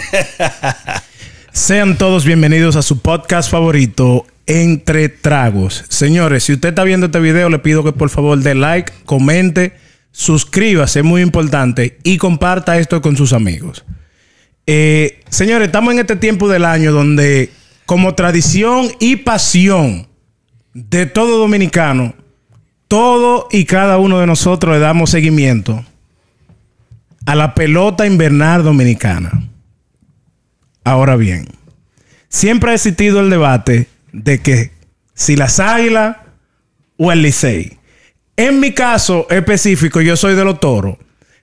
Sean todos bienvenidos a su podcast favorito, Entre Tragos. Señores, si usted está viendo este video, le pido que por favor dé like, comente, suscríbase, muy importante, y comparta esto con sus amigos. Eh, señores, estamos en este tiempo del año donde, como tradición y pasión de todo dominicano, todo y cada uno de nosotros le damos seguimiento a la pelota invernal dominicana. Ahora bien, siempre ha existido el debate de que si las águilas o el Licey. En mi caso específico, yo soy de los toros.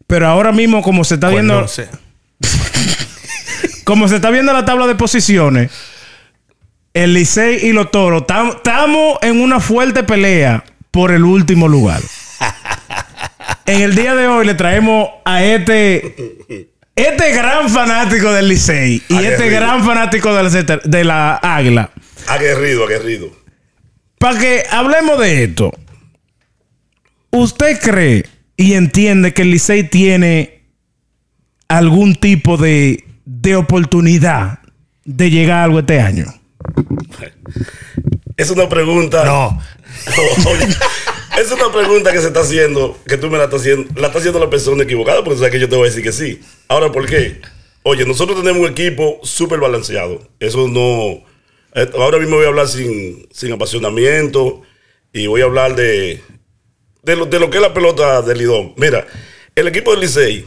Pero ahora mismo, como se está Pues viendo. no sé. Como se está viendo la tabla de posiciones, el Licey y los toros estamos en una fuerte pelea por el último lugar. en el día de hoy le traemos a este. Este gran fanático del Licey y este gran fanático de la, de la Águila. Aguerrido, aguerrido. Para que hablemos de esto. ¿Usted cree y entiende que el Licey tiene algún tipo de, de oportunidad de llegar a algo este año? Es una pregunta. No. Es una pregunta que se está haciendo, que tú me la estás haciendo, la está haciendo la persona equivocada, porque sabes que yo te voy a decir que sí. Ahora, ¿por qué? Oye, nosotros tenemos un equipo súper balanceado. Eso no. eh, Ahora mismo voy a hablar sin, sin apasionamiento y voy a hablar de, de, lo, de lo que es la pelota del Lidón. Mira, el equipo del Licey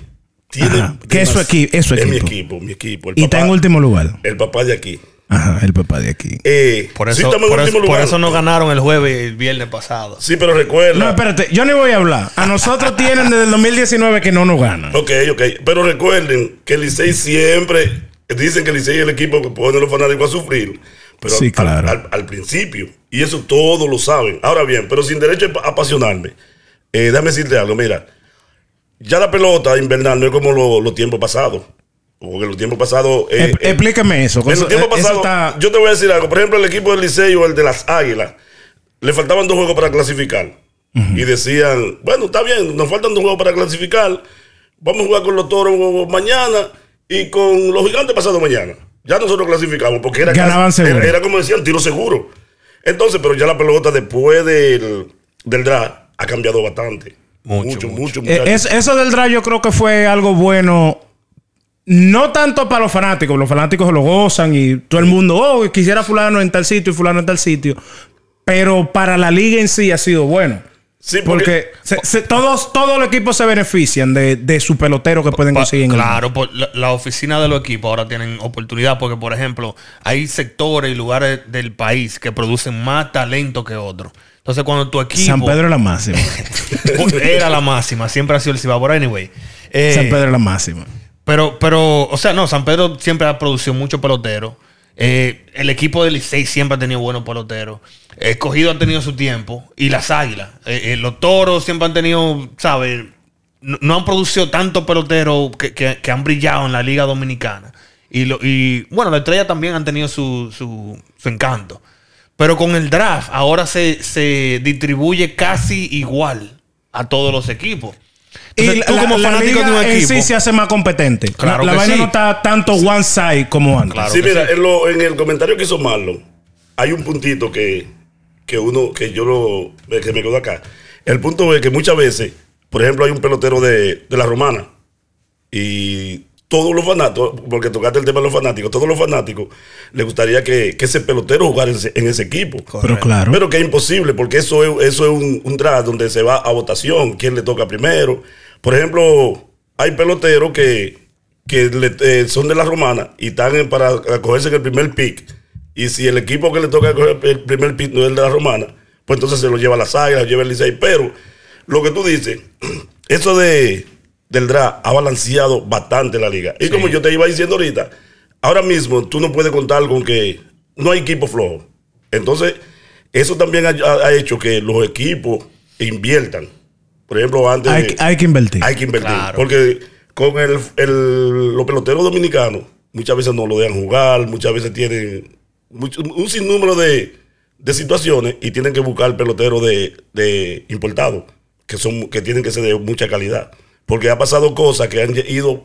tiene. Ajá, que es su equi- es su mi equipo. equipo, mi equipo. El Y está en último lugar. El papá de aquí. Ajá, el papá de aquí. Eh, Por sí eso, estamos en por, último eso, por lugar. eso no ganaron el jueves y el viernes pasado. Sí, pero recuerda. No, espérate, yo ni voy a hablar. A nosotros tienen desde el 2019 que no nos ganan. Ok, ok. Pero recuerden que el Licey siempre dicen que el Licey es el equipo que pone a los fanáticos a sufrir. Pero Sí, al- claro. al, al principio. Y eso todos lo saben. Ahora bien, pero sin derecho a apasionarme. Eh, déjame decirte algo. Mira, ya la pelota invernal no es como lo- los tiempos pasados. Porque los tiempos pasados. eh, eh, Explícame eso. en los tiempos eso pasados, está- yo te voy a decir algo. Por ejemplo, el equipo del Licey o el de las Águilas, le faltaban dos juegos para clasificar. Y decían, bueno, está bien, nos faltan dos juegos para clasificar. Vamos a jugar con los toros mañana y con los gigantes pasado mañana. Ya nosotros clasificamos porque era, Ganaban casi- seguro. era, era como decían, tiro seguro. Entonces, pero ya la pelota después del, del draft ha cambiado bastante. Mucho, mucho, mucho. Eh, muchacho. es- eso del draft yo creo que fue algo bueno. No tanto para los fanáticos, los fanáticos lo gozan y todo el mundo, oh, quisiera fulano en tal sitio y fulano en tal sitio. Pero para la liga en sí ha sido bueno. Sí, Porque se- se- todos, todos los equipos se benefician de, de su pelotero que pueden conseguir claro, por la, la oficina de los equipos ahora tienen oportunidad porque, por ejemplo, hay sectores y lugares del país que producen más talento que otros. Entonces, cuando tu equipo San Pedro es la máxima. era la máxima, siempre ha sido el Cibao. Pero anyway, eh, San Pedro es la máxima. Pero, pero, o sea, no, San Pedro siempre ha producido muchos peloteros. Eh, el equipo del Licey siempre ha tenido buenos peloteros. Escogido ha tenido su tiempo. Y las águilas. Eh, eh, los toros siempre han tenido, ¿sabes? No, no han producido tantos peloteros que, que- que han brillado en la Liga Dominicana. Y, lo- y bueno, la estrella también han tenido su, su, su encanto. Pero con el draft ahora se, se distribuye casi igual a todos los equipos. Entonces, y tú la, como la fanático liga de un en sí se hace más competente. Claro la que vaina sí. no está tanto one side como antes. Claro sí, mira, sí. En, lo- en el comentario que hizo Marlon, hay un puntito que, que uno, que yo lo, que me quedo acá. El punto es que muchas veces, por ejemplo, hay un pelotero de, de la romana y todos los fanáticos, porque tocaste el tema de los fanáticos, todos los fanáticos les gustaría que, que ese pelotero jugara en ese, en ese equipo. Pero claro. Pero que es imposible, porque eso es, eso es un, un draft donde se va a votación, quién le toca primero. Por ejemplo, hay peloteros que, que le- eh, son de la romana y están en- para acogerse en el primer pick. Y si el equipo que le toca coger el primer pick no es el de la romana, pues entonces se lo lleva a las águilas, lo lleva el Licey. Pero lo que tú dices, eso de, del draft ha balanceado bastante la liga. Y como yo te iba diciendo ahorita, ahora mismo tú no puedes contar con que no hay equipo flojo. Entonces, eso también ha, ha- ha hecho que los equipos inviertan. Por ejemplo, antes Hay, de- hay que invertir. hay que invertir. Claro. Porque con el, el- los peloteros dominicanos muchas veces no lo dejan jugar, muchas veces tienen mucho- un sinnúmero de, de situaciones y tienen que buscar peloteros de, de importados que, son, que tienen que ser de mucha calidad. Porque ha pasado cosas que han ido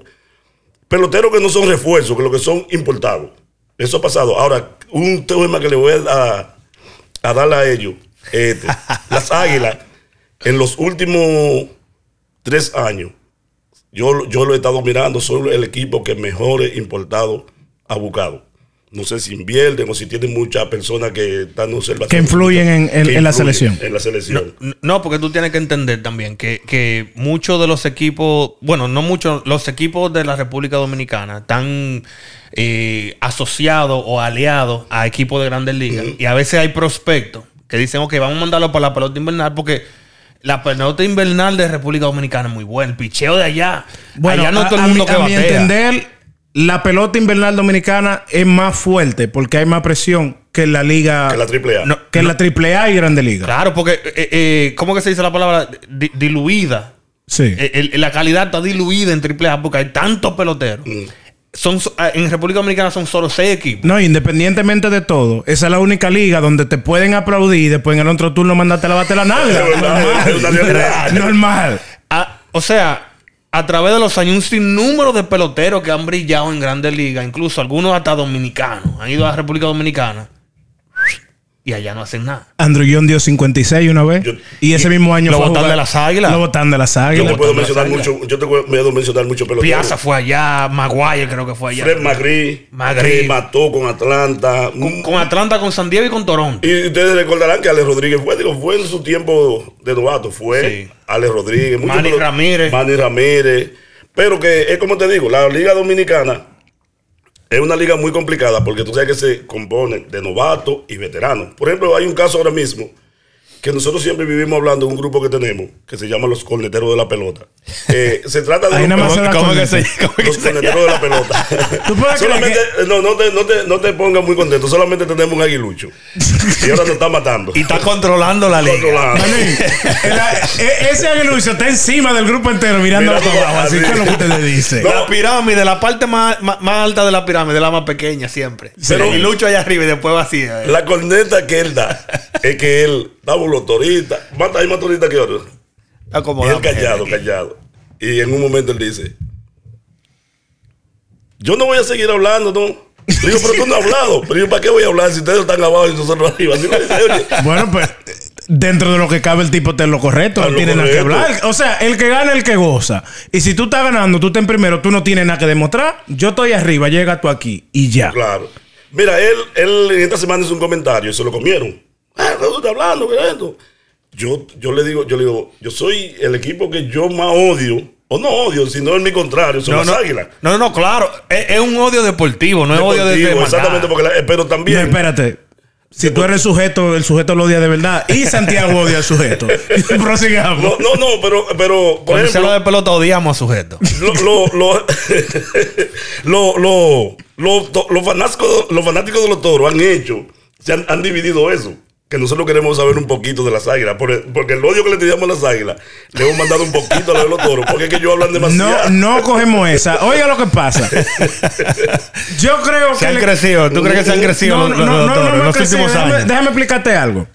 peloteros que no son refuerzos, que lo que son importados. Eso ha pasado. Ahora, un tema que le voy a, a darle a ellos. Este, las águilas, en los últimos tres años, yo, yo lo he estado mirando, son el equipo que mejor importado ha buscado. No sé si invierten o si tienen muchas personas que están observando. Que influyen en, en, la selección. En la selección. No, porque tú tienes que entender también que, que muchos de los equipos, bueno, no muchos, los equipos de la República Dominicana están eh, asociados o aliados a equipos de grandes ligas. Y a veces hay prospectos que dicen, ok, vamos a mandarlo para la pelota invernal porque la pelota invernal de República Dominicana es muy buena. El picheo de allá. Bueno, allá no todo el mundo que a mi entender, la pelota invernal dominicana es más fuerte porque hay más presión que en la liga. Que la AAA. que en la AAA y Grande Liga. Claro, porque, eh, eh, ¿cómo que se dice la palabra? diluida. Sí. Eh, la calidad está diluida en AAA porque hay tantos peloteros. Mm son, ah, en República Dominicana son solo seis equipos. No, independientemente de todo, esa es la única liga donde te pueden aplaudir y después en el otro turno mandarte la bate la nalga. normal. normal. Ah, o sea, a través de los años, un sinnúmero de peloteros que han brillado en grandes ligas, incluso algunos hasta dominicanos, han ido a la República Dominicana y allá no hacen nada. Andrew John dio 56 una vez. y ese mismo año lo botan de las águilas. Lo botan de las águilas. Yo te puedo mencionar mucho, yo te puedo mencionar mucho peloteros. Piazza fue allá, Maguire creo que fue allá. Fred Magri, Magri. mató con Atlanta. Con, Atlanta, con San Diego y con Toronto. Y ustedes recordarán que Alex Rodríguez fue, digo, fue en su tiempo de novato. Fue sí. Alex Rodríguez. Manny Ramírez. Manny Ramírez. Pero que es como te digo, la Liga Dominicana es una liga muy complicada porque tú sabes que se compone de novatos y veteranos. Por ejemplo, hay un caso ahora mismo que nosotros siempre vivimos hablando de un grupo que tenemos que se llama los corneteros de la pelota. Eh, se trata de los, ¿cómo, que se, los corneteros de la pelota. solamente, no, no te, no, te, no te pongas muy contento, solamente tenemos un aguilucho. y ahora nos está matando. Y está controlando la liga. E, ese aguilucho está encima del grupo entero mirando abajo. Así que es lo que usted dice. La pirámide, la parte más, más, alta de la pirámide, la más pequeña siempre. Pero el aguilucho allá arriba y después vacía. La corneta que él da es que él da un lotorista. Hay más torita que otros. Y él callado, callado. Y en un momento él dice: Yo no voy a seguir hablando, ¿no? Digo, pero tú no has hablado. Pero yo, ¿para qué voy a hablar si ustedes están abajo y nosotros arriba? bueno, pues dentro de lo que cabe el tipo te lo correcto, no tiene nada que hablar. O sea, el que gana, el que goza. Y si tú estás ganando, tú estás en primero, tú no tienes nada que demostrar. Yo estoy arriba, llega tú aquí y ya. Claro. Mira, él, él esta semana hizo un comentario y se lo comieron. Ah, ¿qué tú estás hablando? ¿Qué es esto? Yo, yo le digo, yo le digo, yo soy el equipo que yo más odio. O no odio, sino en mi contrario, son las águilas. No, no, claro. Es, un odio deportivo, no es odio de, Exactamente, porque pero también. espérate. Si tú eres el sujeto, el sujeto lo odia de verdad. Y Santiago odia al sujeto. Prosigamos. No, no, no, pero, pero por ejemplo, de pelota odiamos a sujeto. Lo, lo, lo, lo, los fanáticos, los fanáticos de los toros han hecho, se han, han dividido eso que nosotros queremos saber un poquito de las águilas. Porque el odio que le teníamos a las águilas, le hemos mandado un poquito a de los toros. Porque es que ellos hablan demasiado. No, no cogemos esa. Oiga lo que pasa. Yo creo que. Se han crecido. ¿Tú crees que se han crecido no, los, no, toros en los últimos años? Déjame, explicarte algo.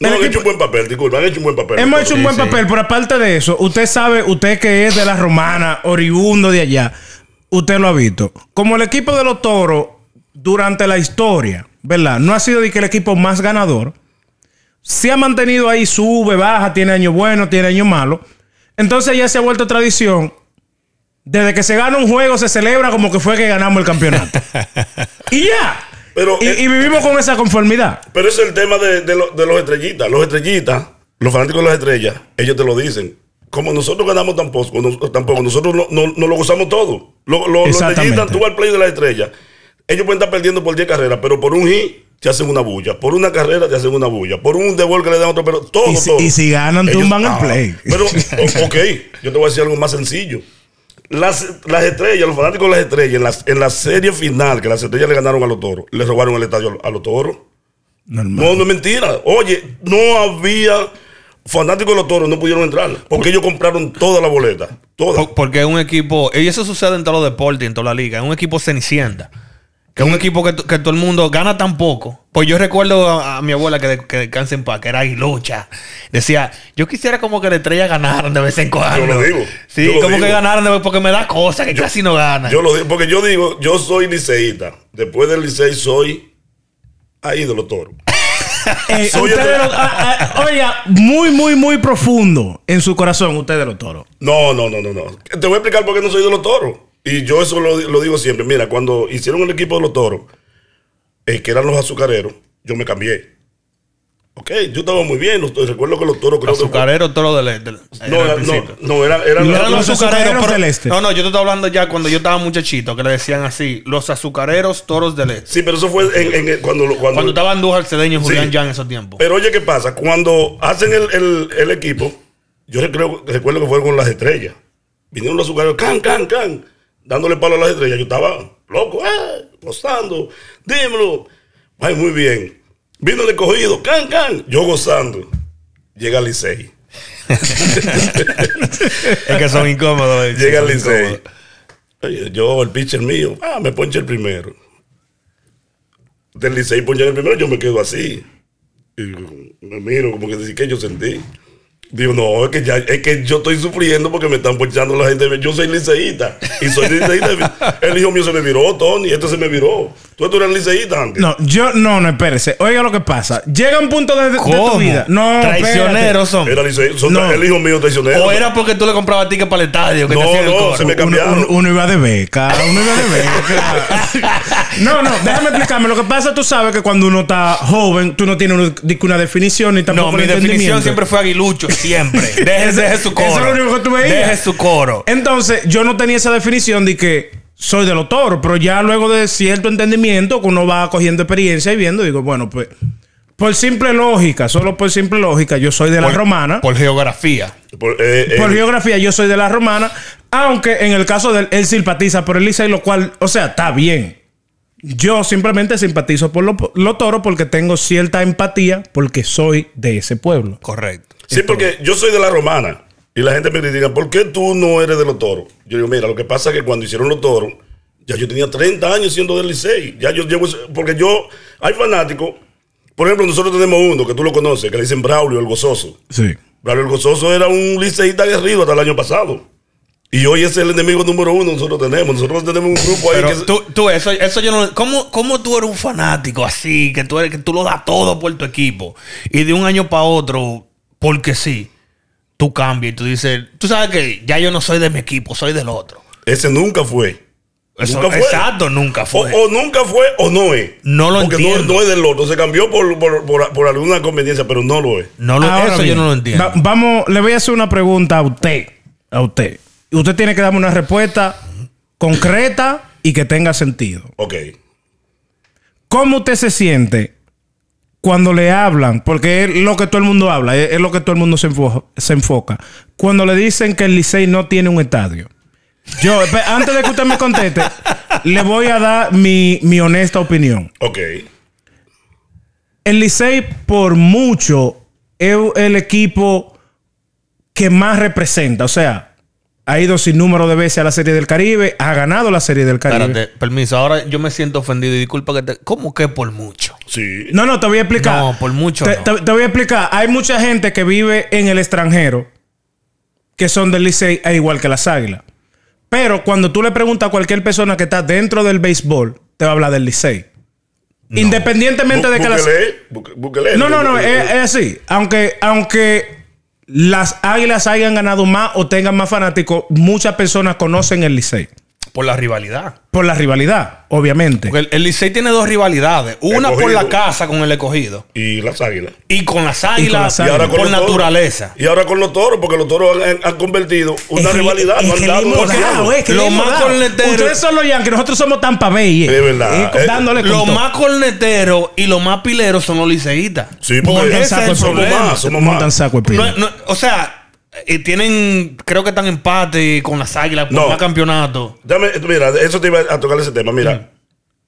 No, han hecho un buen papel, disculpa, han hecho un buen papel. Hemos hecho un buen papel, pero aparte de eso, usted sabe, usted que es de la romana, oriundo de allá, usted lo ha visto. Como el equipo de los toros, durante la historia, ¿verdad? No ha sido de que el equipo más ganador, se ha mantenido ahí, sube, baja, tiene años buenos, tiene años malos. Entonces ya se ha vuelto tradición. Desde que se gana un juego se celebra como que fue que ganamos el campeonato. y ya. Pero, y, vivimos con esa conformidad. Pero ese es el tema de, los estrellitas. Los estrellitas, los fanáticos de las estrellas, ellos te lo dicen. Como nosotros ganamos tampoco, tampoco nosotros no, no, lo gozamos todo. Los, los, estrellitas, tú vas al play de las estrellas. Ellos pueden estar perdiendo por 10 carreras, pero por un hit te hacen una bulla. Por una carrera te hacen una bulla. Por un devol que le dan otro, pero todo, y si, todo. Y si ganan, tumban el play. Pero, ok, yo te voy a decir algo más sencillo. Las, las estrellas, los fanáticos de las estrellas, en, las, en la serie final, que las estrellas le ganaron a los toros, le robaron el estadio a los toros. No, no es mentira. Oye, no había fanáticos de los toros, no pudieron entrar. Porque ellos compraron toda la boleta. Toda. Porque es un equipo, y eso sucede en todos los deportes, en toda la liga, es un equipo cenicienta Que es un equipo que, que todo el mundo gana tan poco. Pues yo recuerdo a, a mi abuela que, de- que descansa en paz, que era lucha. Decía, yo quisiera como que la estrella ganaran de vez en cuando. Yo lo digo, Sí, lo como digo. que ganaran de vez porque me da cosa que casi no ganan. Yo lo digo, porque yo digo, yo soy liceísta. Después del licey soy ahí de los toros. Eh, Soy ustedes el- lo- ah, ah, oiga, muy, muy, muy profundo en su corazón, ustedes los toros. No, no, no, no, no. Te voy a explicar por qué no soy de los toros. Y yo eso lo, lo digo siempre. Mira, cuando hicieron el equipo de los toros, eh, que eran los azucareros, yo me cambié. Ok, yo estaba muy bien. los- recuerdo que los toros creo que. Azucarero, toro del este. No, era- no, no, era- eran Los- Eran los los azucareros azucareros del este. No, no, yo te estoy hablando ya cuando yo estaba muchachito, que le decían así, los azucareros toros del este. Sí, pero eso fue en, cuando, cuando, Cuando estaba Andújar Cedeño y Julián Sí. ya en esos tiempos. Pero oye, ¿qué pasa? Cuando hacen el, el- el equipo, yo recuerdo, recuerdo que fueron con las estrellas. Vinieron los azucareros, can, can, can, dándole palo a las estrellas. Yo estaba loco, eh, gozando. Dímelo. Ay, muy bien. Vino el escogido, can, can. Yo gozando. Llega el Licey. es que son incómodos. eh, Llega Licey. yo, el pitcher mío, ah, me ponche el primero. Del Licey ponche el primero, yo me quedo así. Y me miro como que decir que yo sentí. Digo, no, es que ya, es que yo estoy sufriendo porque me están ponchando la gente. Yo soy liceísta. Y soy liceísta. El hijo mío se me viró, Tony, este se me viró. Tú, eres liceísta antes. No, yo, no, no, espérese. Oiga lo que pasa. Llega un punto de, de tu vida. No, Traicioneros son. Era liceísta. Son- No. El hijo mío traicionero. O era porque tú le comprabas tickets para el estadio. Que No, te el no, coro. se me. Uno, cambiaron. uno- uno iba de beca, uno iba de beca. No, no, déjame explicarme. Lo que pasa, tú sabes que cuando uno está joven, tú no tienes una, una definición ni tampoco No, un mi definición siempre fue aguilucho, siempre. Deje, deje su coro. Eso es lo único que tú veías. Deje su coro. Entonces, yo no tenía esa definición de que soy de los toros, pero ya luego de cierto entendimiento, que uno va cogiendo experiencia y viendo, digo, bueno, pues, por simple lógica, solo por simple lógica, yo soy de la Por- romana. Por, geografía. Por, eh, eh, geografía, yo soy de la romana, aunque en el caso de él, él simpatiza por el Licey, lo cual, o sea, está bien. Yo simplemente simpatizo por los los toros porque tengo cierta empatía porque soy de ese pueblo. Correcto. Sí, porque yo soy de la romana. Y la gente me critica, ¿por qué tú no eres de los toros? Yo digo, mira, lo que pasa es que cuando hicieron los toros, ya yo tenía 30 años siendo del Licey. Ya yo llevo, porque yo, hay fanáticos, por ejemplo, nosotros tenemos uno que tú lo conoces, que le dicen Braulio el Gozoso. Sí. Braulio el Gozoso era un liceísta aguerrido hasta el año pasado. Y hoy es el enemigo número uno nosotros tenemos. Nosotros tenemos un grupo ahí Pero que... tú, tú, eso, eso yo no. ¿cómo, ¿Cómo tú eres un fanático así? Que tú, eres, que tú lo das todo por tu equipo. Y de un año para otro, porque sí, tú cambias y tú dices, tú sabes que ya yo no soy de mi equipo, soy del otro. Ese nunca fue. Eso- nunca fue. Exacto, nunca O, fue. o nunca fue o no es. No lo Porque entiendo. No, no es del otro. Se cambió por, por, por- por alguna conveniencia, pero no lo es. no lo, Ahora eso bien, yo no lo entiendo. va- vamos, le voy a hacer una pregunta a usted. A usted. Usted tiene que darme una respuesta concreta y que tenga sentido. Ok. ¿Cómo usted se siente cuando le hablan? Porque es lo que todo el mundo habla, es, es lo que todo el mundo se, enfo- se enfoca. Cuando le dicen que el Licey no tiene un estadio. Yo, antes de que usted me conteste, le voy a dar mi, mi honesta opinión. Ok. El Licey, por mucho, es el equipo que más representa. O sea, ha ido sin número de veces a la Serie del Caribe, ha ganado la Serie del Caribe. Espérate, permiso. Ahora yo me siento ofendido y disculpa que te. ¿Cómo que por mucho? Sí. No, no, te voy a explicar. No, por mucho Te, no. te- te voy a explicar. Hay mucha gente que vive en el extranjero que son del Licey, al igual que las Águilas. Pero cuando tú le preguntas a cualquier persona que está dentro del béisbol, te va a hablar del Licey. Independientemente de que las... No, no, no, es, es así. Aunque, aunque las Águilas hayan ganado más o tengan más fanáticos, muchas personas conocen el Licey. Por la rivalidad. Por la rivalidad, obviamente. Porque el, el Licey tiene dos rivalidades. Una por la casa con el escogido. Y las águilas. Y con las águilas, las Y águilas. ahora con por los toros. naturaleza. Y ahora con los toros, porque los toros han, convertido una Es rivalidad. es no han dado dado, es que Lo más dado. cornetero- Ustedes son los Yankees, nosotros somos Tampa Bay. eh. Es verdad. Eh, dándole todo. más corneteros y los más pileros son los liceístas. Sí, porque Porque ese saco es el somos problema. más, somos más. saco de No, pila. no, o sea, eh, tienen, creo que están empate con las águilas por No. más campeonatos. Dame, mira, eso te iba a tocar ese tema. Mira,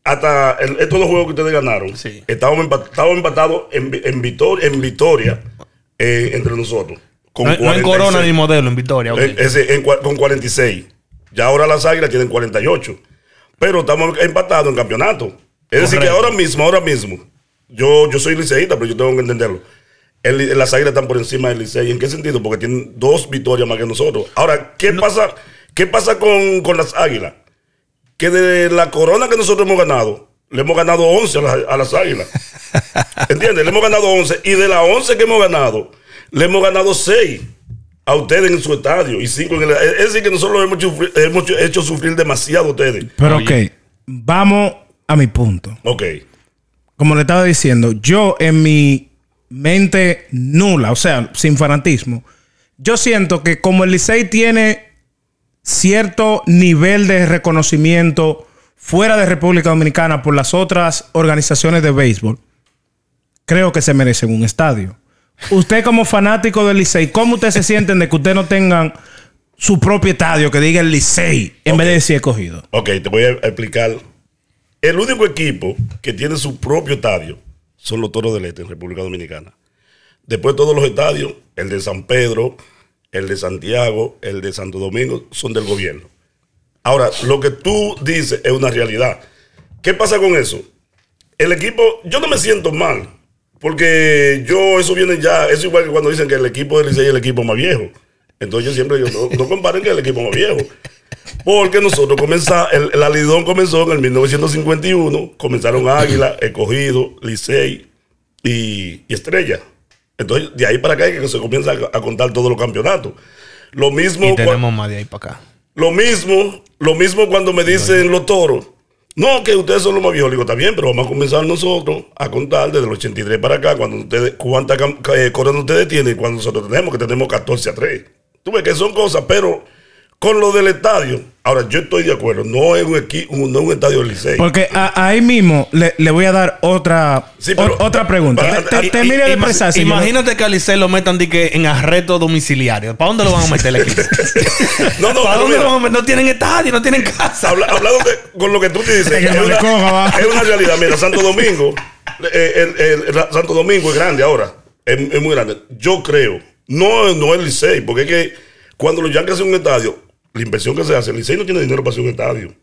hasta el- estos dos juegos que ustedes ganaron, Sí. estábamos, empat- estábamos empatados en, en, victoria, en victoria eh, entre nosotros. Con No, no en 46. Corona ni modelo, en Victoria. Eh, ese, en cua- con 46. Ya ahora las águilas tienen 48. pero estamos empatados en campeonato. Es decir, que ahora mismo, ahora mismo, yo, yo soy liceísta, pero yo tengo que entenderlo. El- las águilas están por encima del Licey. ¿En qué sentido? Porque tienen dos victorias más que nosotros. Ahora, ¿qué pasa, ¿qué pasa con, con las águilas? Que de la corona que nosotros hemos ganado, le hemos ganado 11 a, las- a las águilas. ¿Entiendes? Le hemos ganado 11. Y de las 11 que hemos ganado, le hemos ganado 6 a ustedes en su estadio y 5 en el. Es decir, que nosotros hemos, sufri- hemos hecho sufrir demasiado a ustedes. Pero Oye. ok, vamos a mi punto. Ok. Como le estaba diciendo, yo en mi mente nula, o sea, sin fanatismo, yo siento que como el Licey tiene cierto nivel de reconocimiento fuera de República Dominicana por las otras organizaciones de béisbol, creo que se merecen un estadio. Usted como fanático del Licey, ¿cómo ustedes se sienten de que ustedes no tengan su propio estadio que diga el Licey en vez de decir escogido? Ok, te voy a explicar. El único equipo que tiene su propio estadio son los Toros del Este en República Dominicana. Después todos los estadios, el de San Pedro, el de Santiago, el de Santo Domingo, son del gobierno. Ahora, lo que tú dices es una realidad. ¿Qué pasa con eso? El equipo, yo no me siento mal, porque yo, eso viene ya, eso igual que cuando dicen que el equipo del Licey es el equipo más viejo. Entonces yo siempre digo, no, no comparen que el equipo más viejo. Porque nosotros comenzamos, el, el Alidón comenzó en el 1951, comenzaron Águila, Escogido, Licey y, y Estrella. Entonces, de ahí para acá es que se comienza a, a contar todos los campeonatos. Lo mismo, Y tenemos más de ahí para acá. lo mismo, lo mismo cuando me dicen los toros. No, que ustedes son los más viejos. Le digo, está bien, pero vamos a comenzar nosotros a contar desde el 83 para acá, cuando ustedes, cuántas eh, coronas ustedes tienen cuando nosotros tenemos, que tenemos 14 a 3. Tú ves que son cosas, pero con lo del estadio, ahora yo estoy de acuerdo, no es un, equi- un- no es un estadio del Licey. Porque a- ahí mismo le, le voy a dar otra, Sí, pero- o- otra pregunta. para- Te- Y- de. Imagínate que a Licey lo metan de que en arresto domiciliario. ¿Para dónde lo van a meter el equipo? No, no, ¿Para dónde mira. lo van a meter? No tienen estadio, no tienen casa. Habla- hablando de- con lo que tú te dices, el es una, es realidad. Mira, Santo Domingo, eh, el, el- el Santo Domingo es grande ahora, es, es muy grande. Yo creo, no, no es Licey, porque es que cuando los Yankees hacen un estadio, la inversión que se hace, el Licey no tiene dinero para hacer un estadio.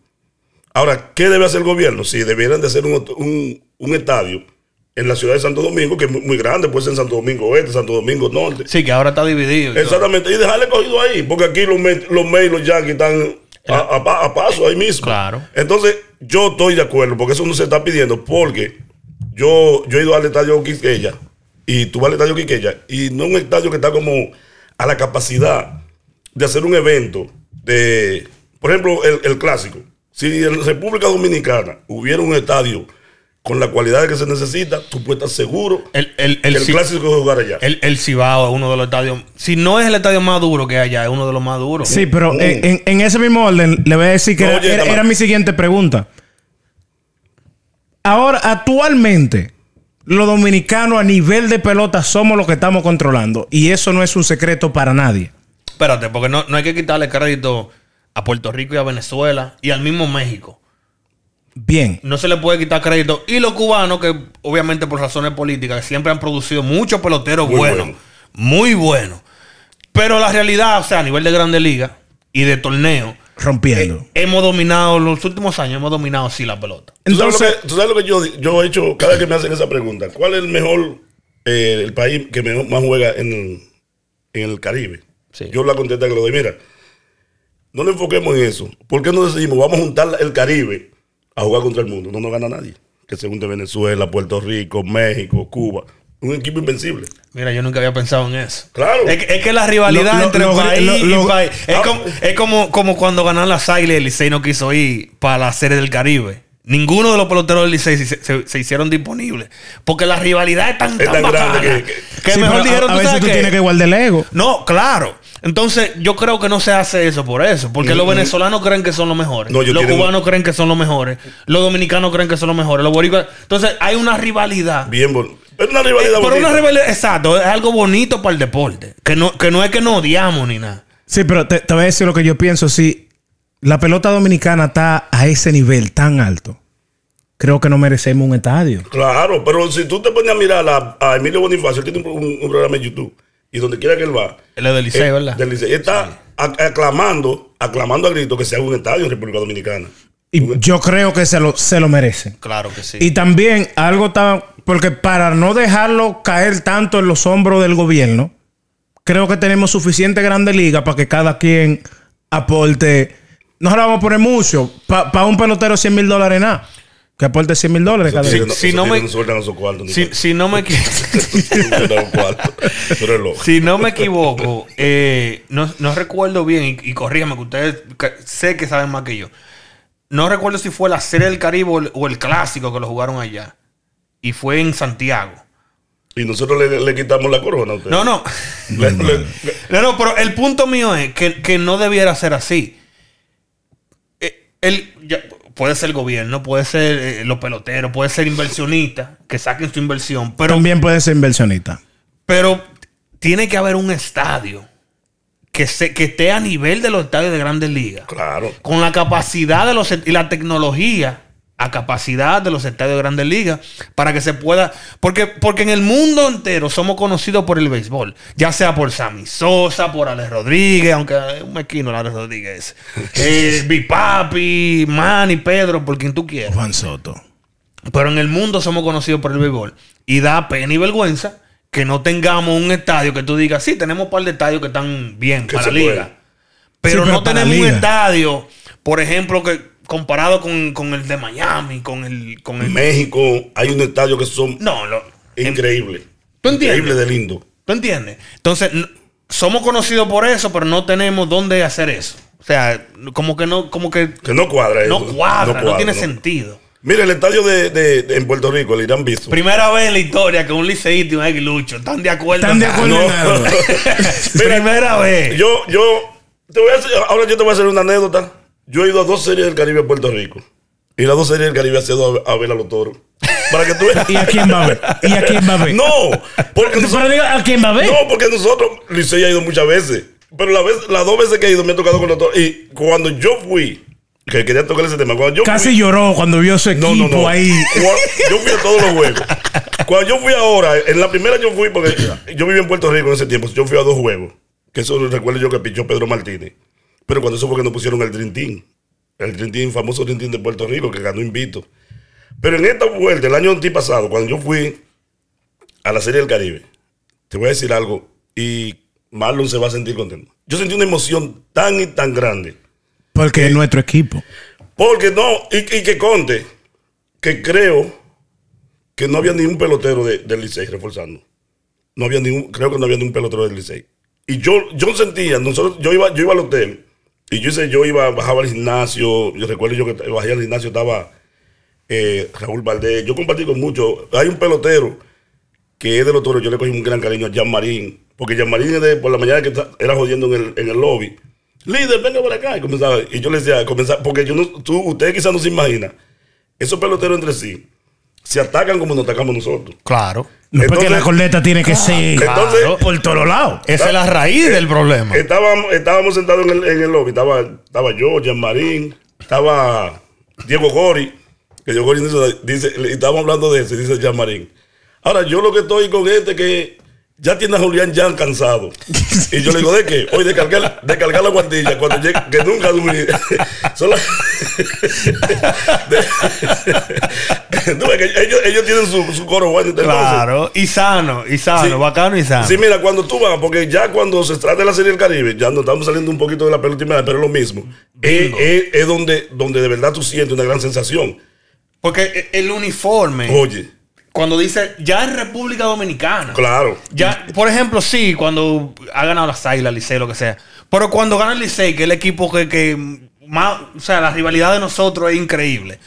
Ahora, ¿qué debe hacer el gobierno? Si debieran de hacer un, un- un estadio en la ciudad de Santo Domingo, que es muy, muy grande, puede ser en Santo Domingo Oeste, Santo Domingo Norte. Sí, que ahora está dividido. Exactamente, y dejarle cogido ahí, porque aquí los Mets los, y los Yankees están a, a pa- a paso ahí mismo. Claro. Entonces, yo estoy de acuerdo, porque eso no se está pidiendo, porque yo, yo he ido al estadio Quiqueya, y tú vas al estadio Quiqueya, y no es un estadio que está como a la capacidad de hacer un evento de, por ejemplo, el, el clásico. Si en República Dominicana hubiera un estadio con la cualidad que se necesita, tú puedes estar seguro El, el, que el, el, Ci- clásico jugar allá. el, el Cibao es uno de los estadios. Si no es el estadio más duro que hay allá, es uno de los más duros. Sí, pero Mm. en, en- ese mismo orden le voy a decir que No, era, oye, era- Tamara. era mi siguiente pregunta. Ahora, actualmente, los dominicanos a nivel de pelota somos los que estamos controlando. Y eso no es un secreto para nadie. Espérate, porque no, no hay que quitarle crédito a Puerto Rico y a Venezuela y al mismo México. Bien. No se le puede quitar crédito. Y los cubanos, que obviamente por razones políticas, siempre han producido muchos peloteros Muy buenos. bueno. Muy buenos. Pero la realidad, o sea, a nivel de Grande Liga y de torneo, Rompiendo. hemos dominado, los últimos años hemos dominado sí la pelota. ¿Tú sabes, Entonces, lo que, tú sabes lo que yo, yo he hecho cada vez que me hacen esa pregunta? ¿Cuál es el mejor, eh, el país que mejor- más juega en, en el Caribe? Sí. Yo la contesta que lo doy. Mira, no nos enfoquemos en eso. ¿Por qué no decidimos, vamos a juntar el Caribe a jugar contra el mundo? No nos gana nadie. Que se junte Venezuela, Puerto Rico, México, Cuba. Un equipo invencible. Mira, yo nunca había pensado en eso. Claro. Es, que- es que la rivalidad Lo- lo- entre lo- país lo- y lo- país. Es, Ah. como, es como, como cuando ganaron las Águilas y el Licey no quiso ir para la serie del Caribe. Ninguno de los peloteros del Licey se, se- se hicieron disponibles. Porque la rivalidad es tan, Es tan tan grande bacana que- que, que- sí, mejor dijeron, a, a ¿tú veces sabes tú qué? tienes que guardar el ego. No, claro. Entonces, yo creo que no se hace eso por eso. Porque los venezolanos creen que son los mejores. Mm, No, los cubanos creen que son los mejores. Los dominicanos creen que son los mejores. Los boricuas. Entonces, hay una rivalidad. Bien, bon- es una rivalidad Eh, pero bonita. una rivalidad, exacto, es algo bonito para el deporte. Que no, que no es que no odiamos ni nada. Sí, pero te, te voy a decir lo que yo pienso. Si la pelota dominicana está a ese nivel tan alto, creo que no merecemos un estadio. Claro, pero si tú te pones a mirar a, a Emilio Bonifacio, él tiene un, un- un programa en YouTube, y donde quiera que él va, Él es del Licey, eh, ¿verdad? del Licey, está ac- aclamando, aclamando a grito que se haga un estadio en República Dominicana. Y yo creo que se lo, se lo merecen. Claro que sí. Y también algo tan... Porque para no dejarlo caer tanto en los hombros del gobierno, creo que tenemos suficiente grande liga para que cada quien aporte... No se lo vamos a poner mucho. Para un pelotero 100 mil dólares nada. Que aporte 100 mil dólares cada si eso no me- si, si no me si no me equivoco, eh, no, no recuerdo bien, y, y corrígame que ustedes que- sé que saben más que yo. No recuerdo si fue la Serie del Caribe o el, o el clásico que lo jugaron allá. Y fue en Santiago. Y nosotros le, le quitamos la corona a ustedes. No, no. Le- le- No, no, pero el punto mío es que, que no debiera ser así. El, ya, puede ser el gobierno, puede ser eh, los peloteros, puede ser inversionistas que saquen su inversión, pero, También puede ser inversionista. pero tiene que haber un estadio que, se, que esté a nivel de los estadios de grandes ligas. Claro. Con la capacidad de los y la tecnología a capacidad de los estadios de grandes ligas para que se pueda porque porque en el mundo entero somos conocidos por el béisbol ya sea por Sammy Sosa por Alex Rodríguez aunque es un mequino Alex Rodríguez eh, Bipapi Manny Pedro por quien tú quieras Juan Soto. pero en el mundo somos conocidos por el béisbol. Y da pena y vergüenza que no tengamos un estadio que tú digas, sí, tenemos un par de estadios que están bien Que para la liga. Pero, Sí, pero no tenemos un estadio, por ejemplo, que comparado con, con el de Miami, con el... Con el México hay un estadio que son no, lo, increíbles. ¿Tú entiendes? Increíble de lindo. ¿Tú entiendes? Entonces, somos conocidos por eso, pero no tenemos dónde hacer eso. O sea, como que no, como que Que no cuadra eso. no cuadra, no, tiene no. sentido. Mira, el estadio de, de- de- en Puerto Rico, el Irán Visto. Primera vez en la historia que un liceísta y un aguilucho están de acuerdo. ¿Están de acuerdo No. Mira, Primera vez. Yo, yo, te voy a hacer- ahora yo te voy a hacer una anécdota. Yo he ido a dos series del Caribe a Puerto Rico. Y las dos series del Caribe ha sido a, a ver a los toros. Para que tú veas. ¿Y a quién va a ver? ¿Y a quién va a ver? No, porque nosotros, diga, ¿a quién va a ver? no, porque nosotros, Licey ha ido muchas veces. Pero la vez, las dos veces que he ido me he tocado con los toros. Y cuando yo fui, que quería tocar ese tema, cuando yo Casi fui, lloró cuando vio su equipo no, no, no. ahí. Yo fui a todos los juegos. Cuando yo fui ahora, en la primera yo fui, porque yo viví en Puerto Rico en ese tiempo, yo fui a dos juegos. Que eso recuerdo yo que pichó Pedro Martínez. Pero cuando eso fue que nos pusieron el Dream Team. El Dream Team, famoso Dream Team de Puerto Rico, que ganó invito. Pero en esta vuelta, el año antipasado, cuando yo fui a la Serie del Caribe, te voy a decir algo, y Marlon se va a sentir contento. Yo sentí una emoción tan y tan grande. Porque es nuestro equipo. Porque no, y, y que conte que creo que no había ni un pelotero de- del Licey reforzando. No había ningún, creo que no había ni un pelotero del Licey. Y yo, yo sentía, nosotros, yo iba, yo iba al hotel y yo hice, yo iba, bajaba al gimnasio, yo recuerdo yo que bajé al gimnasio, estaba eh, Raúl Valdés, yo compartí con muchos, hay un pelotero que es de los toros, yo le cogí un gran cariño a Jean Marín, porque Jean Marín es de- por la mañana que era jodiendo en el, en el lobby. Líder, venga por acá. Y, comenzaba, y yo le decía, comenzaba, porque yo no, tú, ustedes quizás no se imaginan, esos peloteros entre sí se atacan como nos atacamos nosotros. Claro. No, porque Entonces- la corneta tiene que ser Entonces- por todos lados. Esa es la raíz del problema. Estábamos, estábamos sentados en el, en el lobby, estaba, estaba yo, Jean Marín, estaba Diego Gori, que Diego Gori dice, dice- y estábamos hablando de eso, dice Jean Marín. Ahora, yo lo que estoy con este que ya tiene a Julián Jan cansado. Y yo le digo, ¿de qué? Hoy descargar, descargar la guantilla cuando llegue, que nunca dormí. Son las- de- Tú ves que ellos, ellos tienen su, su coro bueno. Claro. Y sano, y sano, Sí. bacano y sano. Sí, mira, cuando tú vas, porque ya cuando se trata de la Serie del Caribe, ya no estamos saliendo un poquito de la pelota invernal, pero es lo mismo. Es, es- es donde, donde de verdad tú sientes una gran sensación. Porque el uniforme, Oye, cuando dice ya en República Dominicana. claro. Ya, por ejemplo, sí, cuando ha ganado las Águilas, Licey, lo que sea. Pero cuando gana el Licey, que es el equipo que, que más, o sea, la rivalidad de nosotros es increíble.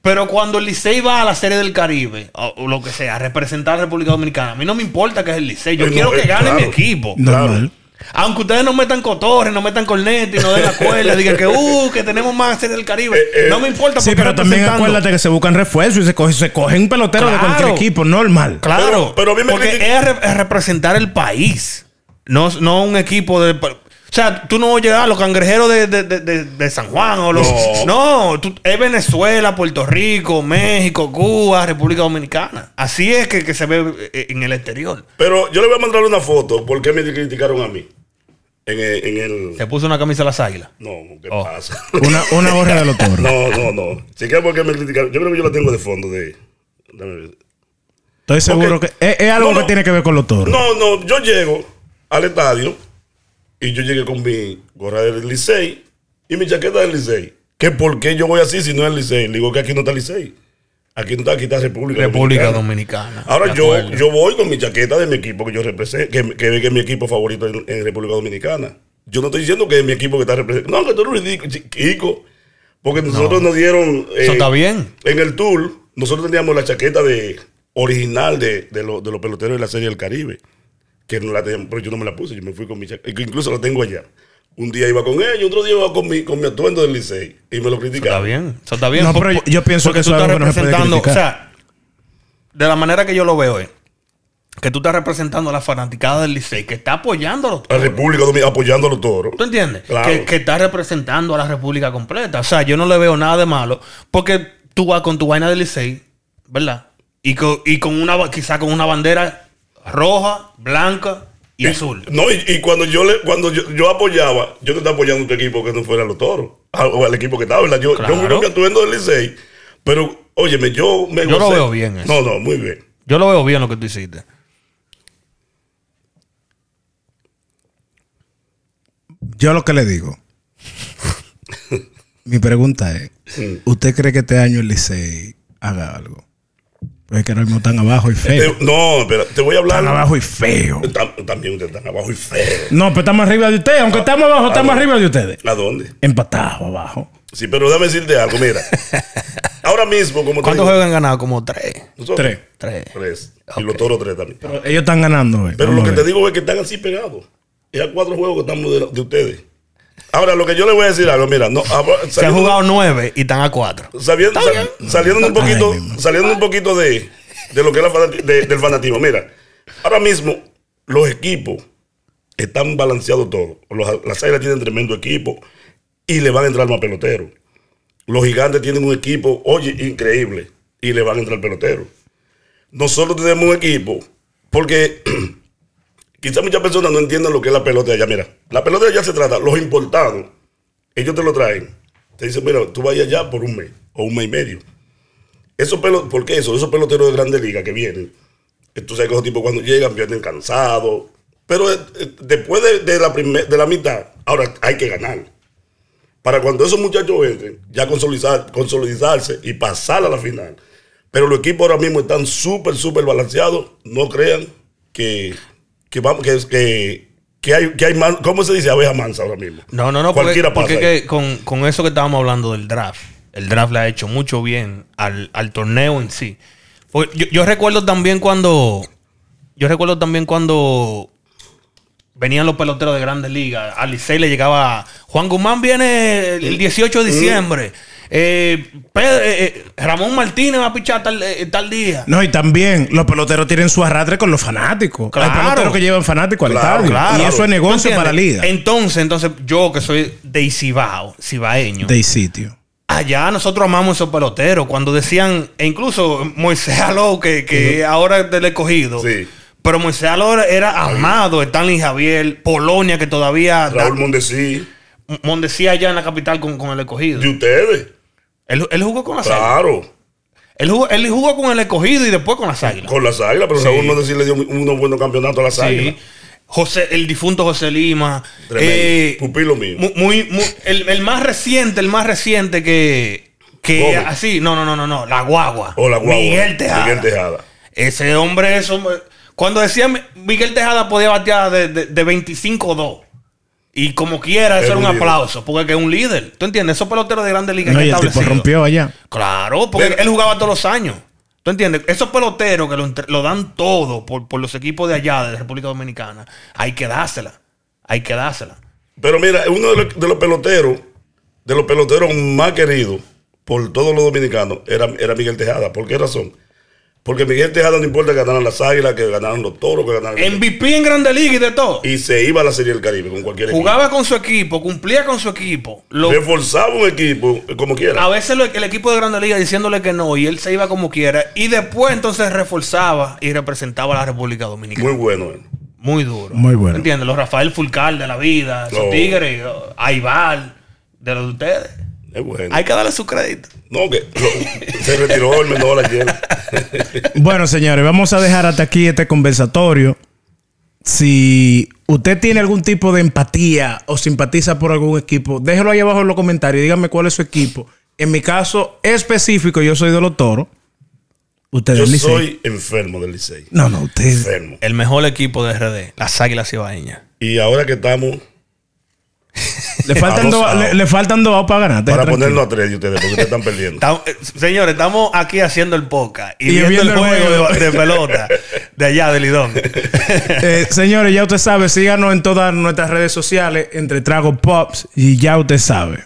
Pero cuando el Licey va a la Serie del Caribe, o, o lo que sea, a representar a la República Dominicana, a mí no me importa que es el Licey. Yo Eh, no, quiero que eh, gane claro. mi equipo. Normal. Aunque ustedes no metan cotorres, no metan corneta y no den la cuerda, digan que, uh, que tenemos más Serie del Caribe. Eh, eh. no me importa Sí, pero también acuérdate que se buscan refuerzos y se, coge- se cogen peloteros de Claro. cualquier equipo, normal. Claro, Pero- pero a mí me porque es, re- es representar el país, no, no un equipo de... O sea, tú no oyes a los cangrejeros de, de- de- de- de San Juan o los... No, tú- es Venezuela, Puerto Rico, México, Cuba, República Dominicana. Así es que, que se ve eh, en el exterior. Pero yo le voy a mandar una foto porque me criticaron a mí. En el. En el Se puso una camisa de las águilas. no, ¿qué Oh. pasa? Una, una gorra de los toros. no, no, no. Chequea porque me criticaron. Yo creo que yo la tengo de fondo de. dame ver. Estoy seguro que es, es algo No, no. que tiene que ver con los toros. No, no, yo llego al estadio y yo llegué con mi gorra del Licey y mi chaqueta del Licey. Que por qué yo voy así si no es el Licey? Le digo que aquí no está Licey. Aquí no está, aquí está República, República Dominicana. Dominicana. Ahora yo, yo voy con mi chaqueta de mi equipo que yo represento, que, que, ve que es mi equipo favorito en, en República Dominicana. Yo no estoy diciendo que es mi equipo que está representando. No, que tú eres ridículo, chiquico. Porque nosotros nos dieron. Eso eh, está bien. En el tour, nosotros teníamos la chaqueta de original de, de, lo- de los peloteros de la Serie del Caribe. Que no la teníamos, pero yo no me la puse, yo me fui con mi chaqueta. que Incluso la tengo allá. Un día iba con ella, otro día iba con mi, con mi atuendo del Licey. Y me lo Eso está criticaban. bien. Eso está bien. No, Por- pero yo- pienso que tú es estás algo que no se puede representando. O sea, de la manera que yo lo veo es que tú estás representando a la fanaticada del Licey, que está apoyando a los La toros. República Dominicana apoyando a los toros. ¿Tú entiendes? Claro. Que, que está representando a la República completa. O sea, yo no le veo nada de malo porque tú vas con tu vaina del Licey, ¿verdad? Y con, y con una, quizá con una bandera roja, blanca y azul. No, y, y cuando yo le, cuando yo, yo apoyaba, yo no estaba apoyando a un equipo que no fuera los toros. a- O al equipo que estaba, ¿verdad? Yo, yo Claro. con mi atuendo del Licey. Pero, óyeme, yo me Yo lo veo bien eso. No, no, muy bien. Yo lo veo bien lo que tú hiciste. Yo lo que le digo. mi pregunta es: ¿Usted cree que este año el Licey haga algo? Pues es que ahora mismo están abajo y feo. Te- no, espera, te voy a hablar. Están abajo y feo. Tam- También ustedes están abajo y feo. No, pero estamos arriba de ustedes. Aunque estamos abajo, estamos arriba de ustedes. ¿A dónde? Empatados abajo. Sí, pero déjame decirte algo, mira. Ahora mismo, como te ¿Cuántos juegos han ganado? Como tres. Tres. Tres. Tres. Y los toros tres también. Pero ellos están ganando hoy. Pero Vamos lo que te digo es que están así pegados. Es a cuatro juegos que estamos de, de ustedes. Ahora, lo que yo le voy a decir algo, mira, no, ahora, Se han jugado nueve y están a cuatro. sabiendo- sal- saliendo un poquito, saliendo un poquito de, de lo que es la de- del fanatismo. Mira, ahora mismo los equipos están balanceados todos. Los- las águilas tienen tremendo equipo y le van a entrar más peloteros. Los gigantes tienen un equipo, oye, increíble, y le van a entrar peloteros. Nosotros tenemos un equipo, porque quizás muchas personas no entiendan lo que es la pelota de allá. Mira, la pelota de allá se trata, los importados, ellos te lo traen. Te dicen, mira, tú vayas allá por un mes o un mes y medio. Esos pelo, ¿Por qué eso? Esos peloteros de grande liga que vienen. Tú sabes que esos tipos cuando llegan vienen cansados. Pero eh, eh, después de, de la de la mitad, ahora hay que ganar. Para cuando esos muchachos entren, ya consolidar, consolidarse y pasar a la final. Pero los equipos ahora mismo están súper, súper balanceados. No crean que, que, vamos, que, que, que hay, que hay man- ¿cómo se dice? Abeja mansa ahora mismo. No, no, no, porque, Cualquiera porque pasa. es que con, con eso que estábamos hablando del draft, el draft le ha hecho mucho bien al, al torneo en sí. Yo, yo recuerdo también cuando. Yo recuerdo también cuando venían los peloteros de grandes ligas. Al Licey le llegaba. Juan Guzmán viene el 18 de diciembre. Eh, Pedro- eh, eh, Ramón Martínez va a pichar tal, eh, tal día. No, y también los peloteros tienen su arrastre con los fanáticos. Claro. Hay peloteros que llevan fanáticos al Claro, estadio. claro. Y eso es ¿Tú negocio para la liga. Entonces, entonces, yo que soy de Isibao, cibaeño. De sitio. Allá nosotros amamos esos peloteros. Cuando decían, e incluso Moisés Aló, que, que ahora es del escogido. Sí. Pero Moisés Aló era, amado, Stanley Javier, Polonia, que todavía. Raúl Mondesí, Mondesía allá en la capital con, con el escogido. de ustedes. Él, él jugó con las águilas. Claro. Él jugó, él jugó con el escogido y después con las águilas. Con las águilas, pero Sí. Raúl Mondesí le dio unos buenos campeonatos a las Sí. águilas. José, el difunto José Lima. Eh, Pupilo mío. Mu- Muy, muy- el, el más reciente, el más reciente que, que así, no, no, no, no, no, la guagua. O la guagua. Miguel Tejada. Miguel Tejada. Ese hombre, eso, cuando decía Mi- Miguel Tejada podía batear de, de, de 25-2. Y como quiera, eso Es era un líder. aplauso, porque que es un líder. ¿Tú entiendes? Esos peloteros de grandes ligas No, el tipo rompió allá. Claro, porque Pero- él jugaba todos los años. ¿Tú entiendes? Esos peloteros que lo, lo dan todo por, por los equipos de allá, de la República Dominicana, hay que dársela. Hay que dársela. Pero mira, uno de los, de los peloteros, de los peloteros más queridos por todos los dominicanos, era, era Miguel Tejada. ¿Por qué razón? Porque Miguel Tejada no importa que ganaran las águilas, que ganaran los toros, que ganaran. MVP en Grande Liga y de todo. y se iba a la Serie del Caribe con cualquier Jugaba con su equipo, cumplía con su equipo. Lo-. Reforzaba un equipo como quiera. a veces lo- el equipo de Grande Liga diciéndole que no y él se iba como quiera. Y después entonces reforzaba y representaba a la República Dominicana. Muy bueno. eh. Muy duro. Muy bueno. ¿Entiendes? Los Rafael Fulcal de la vida, esos No. tigres, Aival, de los de ustedes. Es bueno. Hay que darle su crédito. No, que lo- se retiró el menor ayer. Bueno, señores, vamos a dejar hasta aquí este conversatorio. Si usted tiene algún tipo de empatía o simpatiza por algún equipo, déjelo ahí abajo en los comentarios y dígame cuál es su equipo. En mi caso específico, yo soy de los toros. Usted Yo soy enfermo del Licey. No, no, usted. Enfermo. El mejor equipo de RD, las Águilas Ibaeñas. Y ahora que estamos Le faltan, dos le, le faltan dos para ganar. para tranquilo. ponerlo a tres de ustedes, porque ustedes están perdiendo. Estamos- eh, señores, estamos aquí haciendo el podcast y, Y viendo, viendo el el juego, juego. De, de pelota de allá de Lidón. Eh, señores, ya usted sabe, síganos en todas nuestras redes sociales, entre Trago Pops, y ya usted sabe.